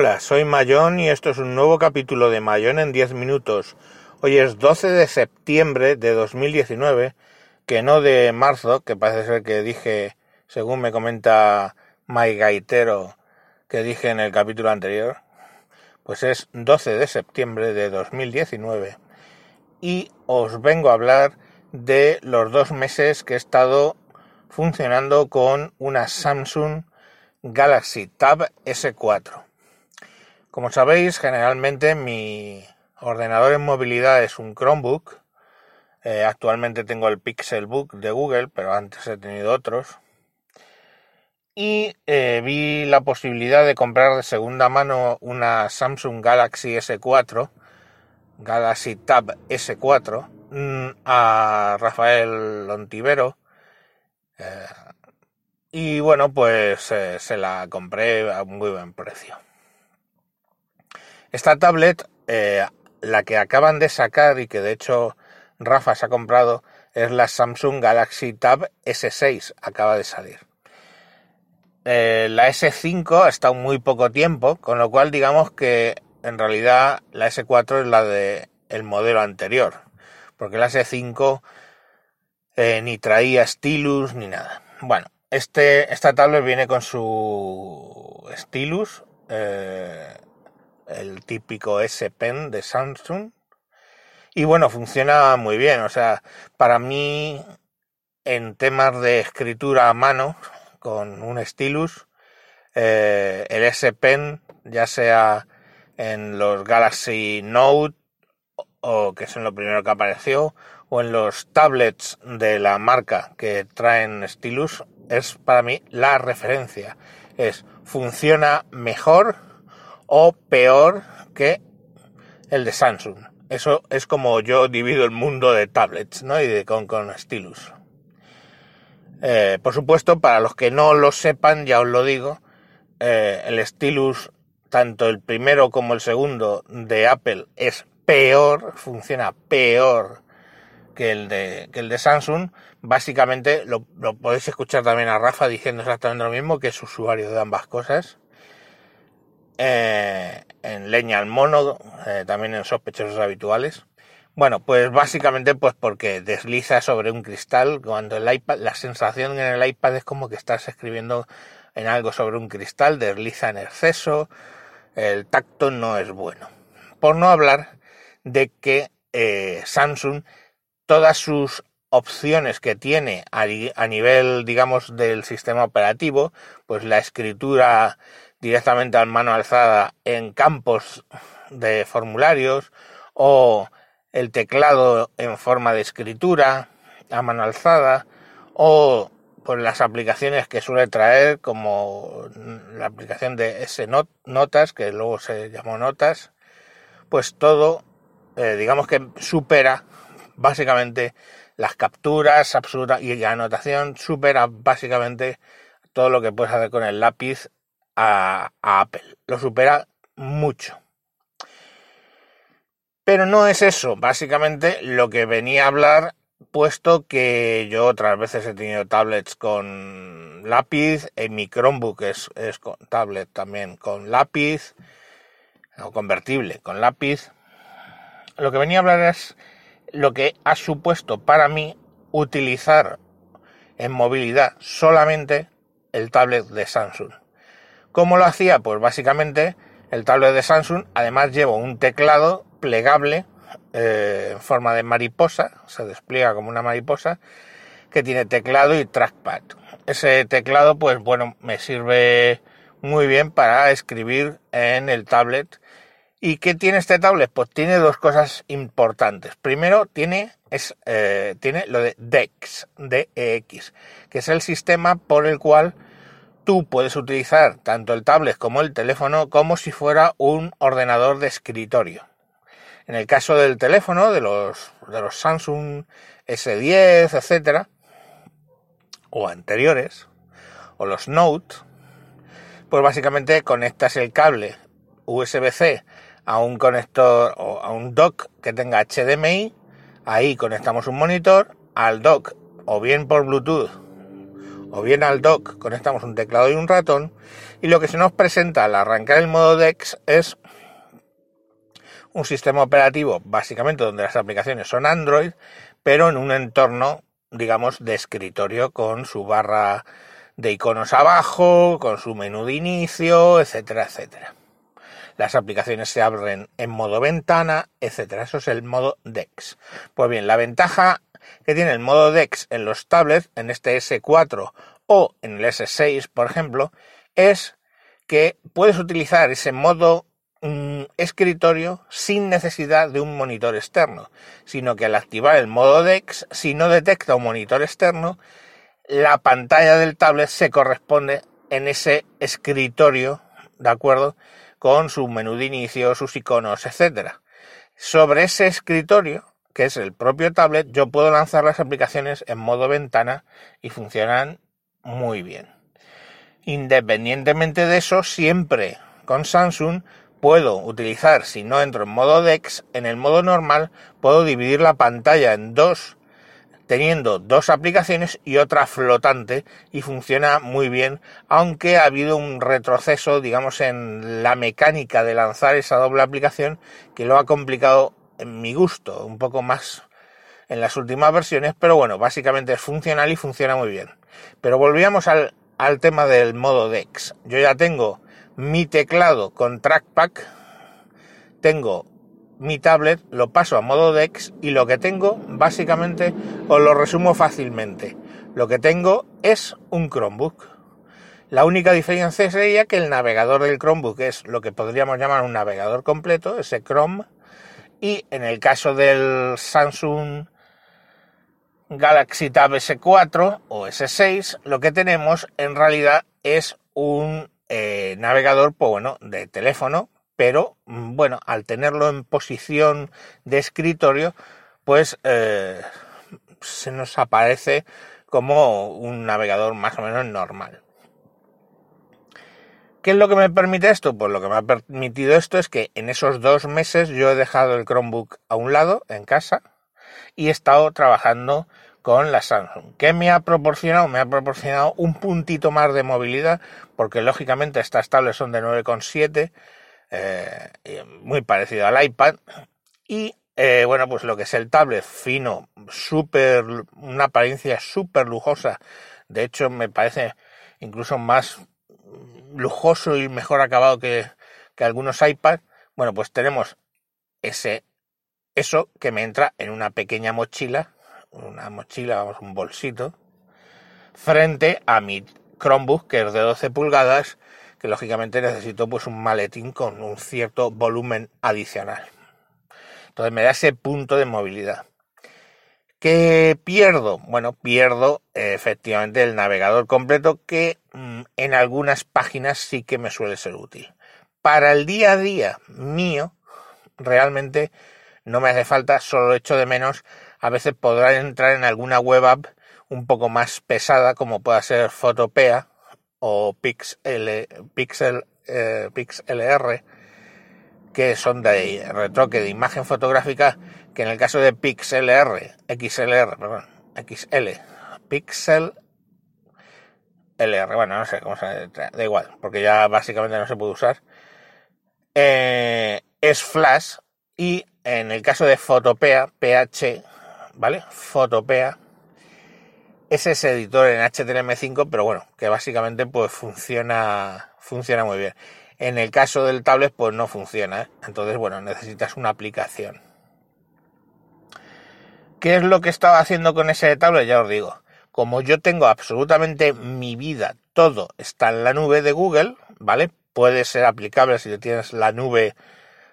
Hola, soy Mayón y esto es un nuevo capítulo de Mayón en 10 minutos. Hoy es 12 de septiembre de 2019, que no de marzo, que parece ser que dije, según me comenta My Gaitero, que dije en el capítulo anterior, pues es 12 de septiembre de 2019. Y os vengo a hablar de los dos meses que he estado funcionando con una Samsung Galaxy Tab S4. Como sabéis, generalmente mi ordenador en movilidad es un Chromebook. Eh, actualmente tengo el Pixelbook de Google, pero antes he tenido otros. Y eh, vi la posibilidad de comprar de segunda mano una Samsung Galaxy S4, Galaxy Tab S4, mm, a Rafael Lontivero. Eh, y bueno, pues se la compré a un muy buen precio. Esta tablet, eh, la que acaban de sacar y que de hecho Rafa se ha comprado, es la Samsung Galaxy Tab S6, acaba de salir. Eh, la S5 ha estado muy poco tiempo, con lo cual digamos que en realidad la S4 es la de el modelo anterior, porque la S5 eh, ni traía stylus ni nada. Bueno, este, esta tablet viene con su stylus, el típico S Pen de Samsung. Y bueno, funciona muy bien. O sea, para mí, en temas de escritura a mano, con un stylus, eh, el S Pen, ya sea en los Galaxy Note, o que son lo primero que apareció, o en los tablets de la marca que traen stylus, es para mí la referencia. Es funciona mejor o peor que el de Samsung. Eso es como yo divido el mundo de tablets, ¿no? Y de con, con stylus. Eh, por supuesto, para los que no lo sepan, ya os lo digo, eh, el stylus, tanto el primero como el segundo de Apple, es peor, funciona peor que el de, que el de Samsung. Básicamente lo, lo podéis escuchar también a Rafa diciendo exactamente lo mismo, que es usuario de ambas cosas. Eh, en leña al mono, eh, también en sospechosos habituales. Bueno, pues básicamente pues porque desliza sobre un cristal, cuando el iPad, la sensación en el iPad es como que estás escribiendo en algo sobre un cristal, desliza en exceso, el tacto no es bueno. Por no hablar de que eh, Samsung, todas sus opciones que tiene a, a nivel, digamos, del sistema operativo, pues la escritura directamente a mano alzada en campos de formularios o el teclado en forma de escritura a mano alzada o pues las aplicaciones que suele traer como la aplicación de S Notas que luego se llamó Notas pues todo eh, digamos que supera básicamente las capturas absoluta y la anotación supera básicamente todo lo que puedes hacer con el lápiz a, Apple. Lo supera mucho. Pero no es eso, básicamente lo que venía a hablar, puesto que yo otras veces he tenido tablets con lápiz, en mi Chromebook es, es con tablet también con lápiz, o convertible con lápiz. Lo que venía a hablar es lo que ha supuesto para mí utilizar en movilidad solamente el tablet de Samsung. ¿Cómo lo hacía? Pues básicamente el tablet de Samsung además lleva un teclado plegable eh, en forma de mariposa, se despliega como una mariposa, que tiene teclado y trackpad. Ese teclado, pues bueno, me sirve muy bien para escribir en el tablet. ¿Y qué tiene este tablet? Pues tiene dos cosas importantes. Primero, tiene, es, eh, tiene lo de DEX, DEX, que es el sistema por el cual tú puedes utilizar tanto el tablet como el teléfono como si fuera un ordenador de escritorio. En el caso del teléfono, de los, de los Samsung S10, etcétera, o anteriores, o los Note, pues básicamente conectas el cable USB-C a un conector o a un dock que tenga HDMI, ahí conectamos un monitor, al dock o bien por Bluetooth o bien al dock conectamos un teclado y un ratón y lo que se nos presenta al arrancar el modo DeX es un sistema operativo básicamente donde las aplicaciones son Android, pero en un entorno, digamos, de escritorio con su barra de iconos abajo, con su menú de inicio, etcétera, etcétera. Las aplicaciones se abren en modo ventana, etcétera. Eso es el modo DeX. Pues bien, la ventaja que tiene el modo DeX en los tablets, en este S4 o en el S6, por ejemplo, es que puedes utilizar ese modo un escritorio sin necesidad de un monitor externo, sino que al activar el modo DeX, si no detecta un monitor externo, la pantalla del tablet se corresponde en ese escritorio, ¿de acuerdo? Con su menú de inicio, sus iconos, etcétera. Sobre ese escritorio, que es el propio tablet, yo puedo lanzar las aplicaciones en modo ventana y funcionan muy bien. Independientemente de eso, siempre con Samsung puedo utilizar, si no entro en modo DeX, en el modo normal puedo dividir la pantalla en dos, teniendo dos aplicaciones y otra flotante y funciona muy bien, aunque ha habido un retroceso, digamos, en la mecánica de lanzar esa doble aplicación que lo ha complicado en mi gusto, un poco más en las últimas versiones, pero bueno, básicamente es funcional y funciona muy bien. Pero volvíamos al, al tema del modo DeX. Yo ya tengo mi teclado con trackpad, tengo mi tablet, lo paso a modo DeX y lo que tengo, básicamente, os lo resumo fácilmente. Lo que tengo es un Chromebook. La única diferencia sería que el navegador del Chromebook es lo que podríamos llamar un navegador completo, ese Chrome, y en el caso del Samsung Galaxy Tab S4 o S6, lo que tenemos en realidad es un eh, navegador, pues bueno, de teléfono, pero mm, bueno, al tenerlo en posición de escritorio, pues eh, se nos aparece como un navegador más o menos normal. ¿Qué es lo que me permite esto? Pues lo que me ha permitido esto es que en esos dos meses yo he dejado el Chromebook a un lado, en casa, y he estado trabajando con la Samsung. ¿Qué me ha proporcionado? Me ha proporcionado un puntito más de movilidad, porque lógicamente estas tablets son de 9,7, eh, muy parecido al iPad. Y eh, bueno, pues lo que es el tablet fino, súper, una apariencia súper lujosa. De hecho, me parece incluso más lujoso y mejor acabado que, que algunos iPads. Bueno, pues tenemos ese, eso que me entra en una pequeña mochila una mochila, vamos, un bolsito, frente a mi Chromebook, que es de 12 pulgadas, que lógicamente necesito pues un maletín con un cierto volumen adicional. Entonces me da ese punto de movilidad. ¿Qué pierdo? Bueno, pierdo efectivamente el navegador completo que mm, en algunas páginas sí que me suele ser útil. Para el día a día mío, realmente no me hace falta, solo echo de menos a veces podrá entrar en alguna web app un poco más pesada como pueda ser Photopea o Pixel, Pixel, eh, PixLR que son de retoque de imagen fotográfica que en el caso de PixLR, XLR, perdón, XL, Pixel LR, bueno, no sé cómo se da igual, porque ya básicamente no se puede usar. Eh, es Flash y en el caso de Photopea, PH, ¿vale? Photopea es ese editor en HTML5, pero bueno, que básicamente pues funciona, funciona muy bien. En el caso del tablet pues no funciona, ¿eh? entonces bueno, necesitas una aplicación. ¿Qué es lo que estaba haciendo con ese tablet? Ya os digo, como yo tengo absolutamente mi vida, todo está en la nube de Google, ¿vale? Puede ser aplicable si tienes la nube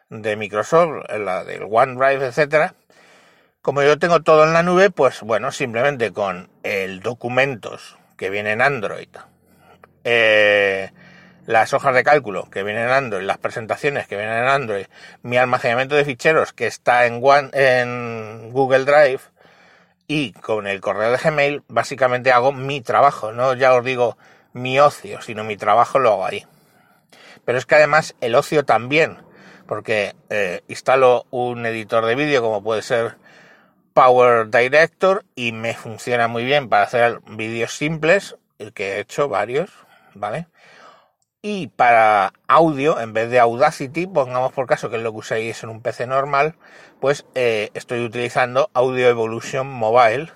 de Microsoft, la del OneDrive, etcétera como yo tengo todo en la nube, pues bueno, simplemente con el documentos que viene en Android, eh, las hojas de cálculo que vienen en Android, las presentaciones que vienen en Android, mi almacenamiento de ficheros que está en, Google Drive y con el correo de Gmail, básicamente hago mi trabajo, no ya os digo mi ocio, sino mi trabajo lo hago ahí. Pero es que además el ocio también, porque eh, instalo un editor de vídeo como puede ser Power Director y me funciona muy bien para hacer vídeos simples el que he hecho varios, ¿vale? Y para audio, en vez de Audacity, pongamos por caso que es lo que usáis en un PC normal, pues eh, estoy utilizando Audio Evolution Mobile,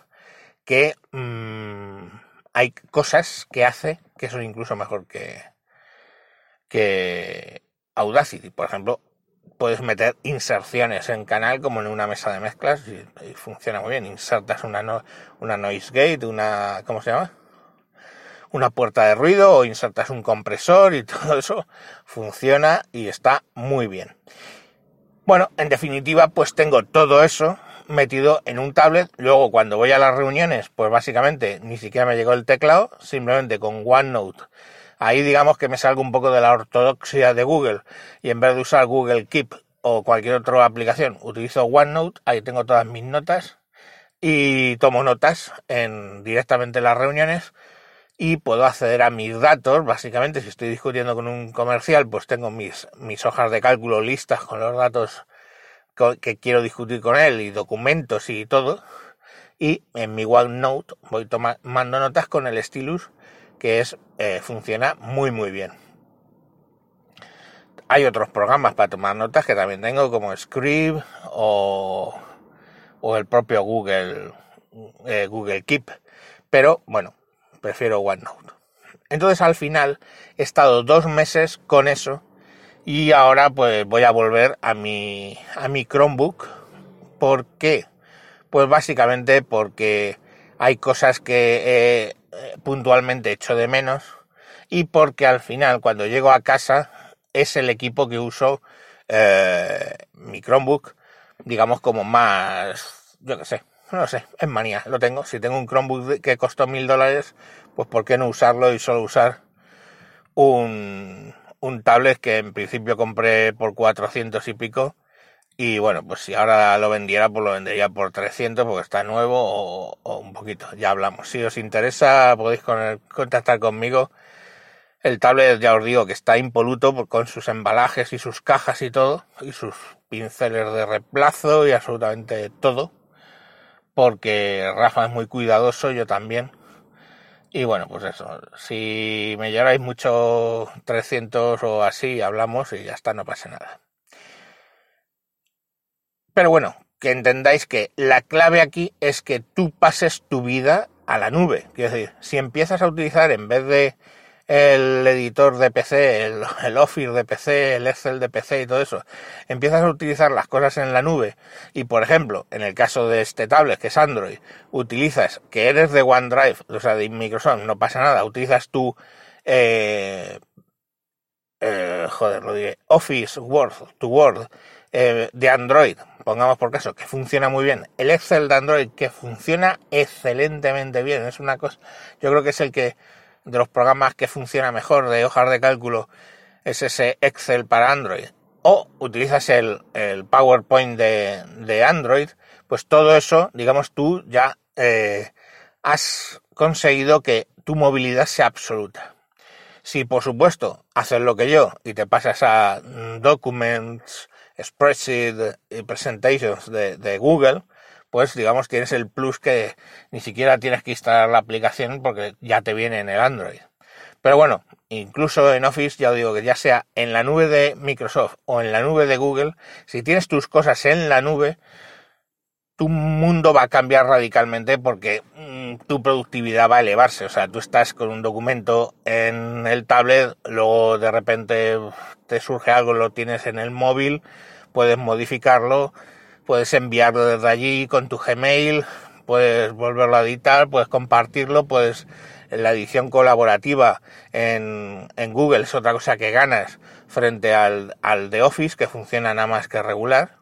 que mmm, hay cosas que hace que son incluso mejor que, que Audacity. Por ejemplo, puedes meter inserciones en canal como en una mesa de mezclas y, y funciona muy bien. Insertas una, no, una noise gate, una... ¿cómo se llama? Una puerta de ruido o insertas un compresor y todo eso funciona y está muy bien. Bueno, en definitiva, pues tengo todo eso metido en un tablet. Luego, cuando voy a las reuniones, pues básicamente ni siquiera me llegó el teclado, simplemente con OneNote. Ahí digamos que me salgo un poco de la ortodoxia de Google y en vez de usar Google Keep o cualquier otra aplicación, utilizo OneNote. Ahí tengo todas mis notas y tomo notas en directamente en las reuniones y puedo acceder a mis datos. Básicamente, si estoy discutiendo con un comercial, pues tengo mis, mis hojas de cálculo listas con los datos que quiero discutir con él y documentos y todo. Y en mi OneNote voy tomando notas con el stylus que es eh, funciona muy muy bien. Hay otros programas para tomar notas que también tengo como Scribe o, o el propio Google eh, Google Keep, pero bueno, prefiero OneNote. Entonces al final he estado dos meses con eso y ahora pues voy a volver a mi, a mi Chromebook. ¿Por qué? Pues básicamente porque hay cosas que he puntualmente hecho de menos y porque al final cuando llego a casa es el equipo que uso eh, mi Chromebook digamos como más yo qué sé no sé, es manía, lo tengo. Si tengo un Chromebook que costó mil dólares, pues ¿por qué no usarlo y solo usar un, un tablet que en principio compré por 400 y pico? Y bueno, pues si ahora lo vendiera, pues lo vendería por 300 porque está nuevo o, un poquito. Ya hablamos. Si os interesa, podéis con contactar conmigo. El tablet, ya os digo, que está impoluto con sus embalajes y sus cajas y todo, y sus pinceles de reemplazo y absolutamente todo porque Rafa es muy cuidadoso, yo también. Y bueno, pues eso, si me lleváis mucho 300 o así, hablamos y ya está, no pasa nada. Pero bueno, que entendáis que la clave aquí es que tú pases tu vida a la nube. Quiero decir, si empiezas a utilizar en vez de el editor de PC, el, Office de PC, el Excel de PC y todo eso, empiezas a utilizar las cosas en la nube. Y, por ejemplo, en el caso de este tablet que es Android, utilizas que eres de OneDrive, o sea, de Microsoft, no pasa nada, utilizas tu, eh, eh, joder, lo diré, Office Word, tu Word eh, de Android, pongamos por caso, que funciona muy bien, el Excel de Android que funciona excelentemente bien, es una cosa, yo creo que es el que de los programas que funciona mejor de hojas de cálculo es ese Excel para Android o utilizas el, el PowerPoint de, de, Android, pues todo eso, digamos, tú ya eh, has conseguido que tu movilidad sea absoluta. Si por supuesto haces lo que yo y te pasas a Documents, Spreadsheet y Presentations de, de Google, pues digamos tienes el plus que ni siquiera tienes que instalar la aplicación porque ya te viene en el Android. Pero bueno, incluso en Office ya os digo que ya sea en la nube de Microsoft o en la nube de Google, si tienes tus cosas en la nube, tu mundo va a cambiar radicalmente porque mmm, tu productividad va a elevarse. O sea, tú estás con un documento en el tablet, luego de repente te surge algo, lo tienes en el móvil, puedes modificarlo puedes enviarlo desde allí con tu Gmail, puedes volverlo a editar, puedes compartirlo, puedes la edición colaborativa en, Google es otra cosa que ganas frente al, al de Office, que funciona nada más que regular.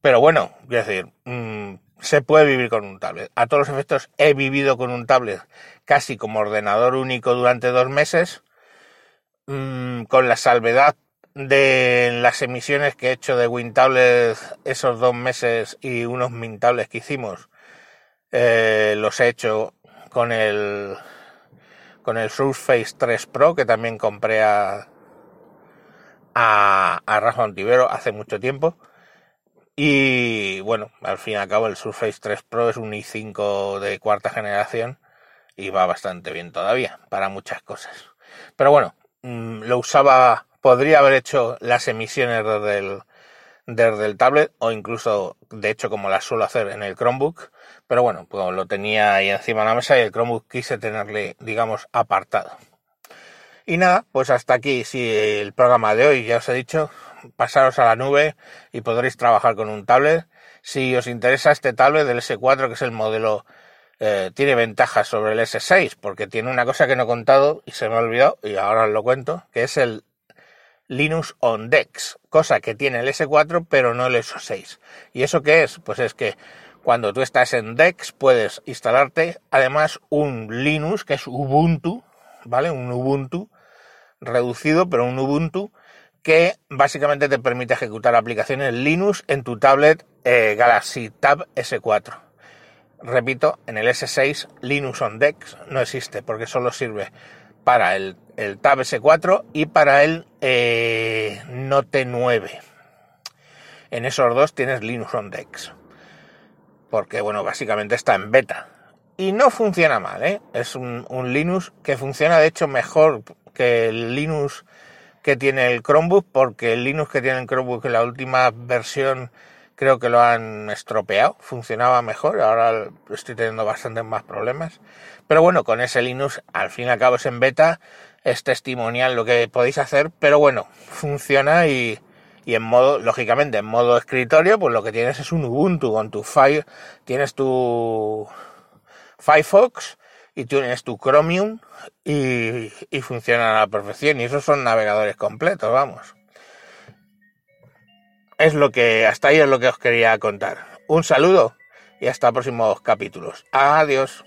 Pero bueno, quiero decir, mmm, se puede vivir con un tablet. A todos los efectos he vivido con un tablet casi como ordenador único durante dos meses, mmm, con la salvedad de las emisiones que he hecho de WinTablet esos dos meses y unos MinTablets que hicimos, eh, los he hecho con el con el Surface 3 Pro que también compré a, a, a Rafa hace mucho tiempo. Y bueno, al fin y al cabo el Surface 3 Pro es un i5 de cuarta generación y va bastante bien todavía para muchas cosas. Pero bueno, mm, lo usaba, podría haber hecho las emisiones desde el, tablet o incluso, de hecho, como las suelo hacer en el Chromebook. Pero bueno, pues lo tenía ahí encima de la mesa y el Chromebook quise tenerle, digamos, apartado. Y nada, pues hasta aquí sí, el programa de hoy, ya os he dicho, pasaros a la nube y podréis trabajar con un tablet. Si os interesa este tablet del S4, que es el modelo, eh, tiene ventajas sobre el S6, porque tiene una cosa que no he contado y se me ha olvidado, y ahora os lo cuento, que es el Linux on Dex, cosa que tiene el S4 pero no el S6. ¿Y eso qué es? Pues es que cuando tú estás en Dex puedes instalarte además un Linux que es Ubuntu, ¿vale? Un Ubuntu reducido, pero un Ubuntu que básicamente te permite ejecutar aplicaciones Linux en tu tablet eh, Galaxy Tab S4. Repito, en el S6 Linux on Dex no existe porque solo sirve para el, Tab S4 y para el eh, Note 9. En esos dos tienes Linux on Dex. Porque, bueno, básicamente está en beta. Y no funciona mal, ¿eh? Es un, Linux que funciona, de hecho, mejor que el Linux que tiene el Chromebook, porque el Linux que tiene el Chromebook en la última versión creo que lo han estropeado, funcionaba mejor, ahora estoy teniendo bastantes más problemas. Pero bueno, con ese Linux, al fin y al cabo es en beta, es testimonial lo que podéis hacer, pero bueno, funciona y, y en modo, lógicamente, en modo escritorio, pues lo que tienes es un Ubuntu con tu Fire, tienes tu Firefox y tienes tu Chromium y, y funciona a la perfección. Y esos son navegadores completos, vamos. Es lo que, hasta ahí es lo que os quería contar. Un saludo y hasta próximos capítulos. Adiós.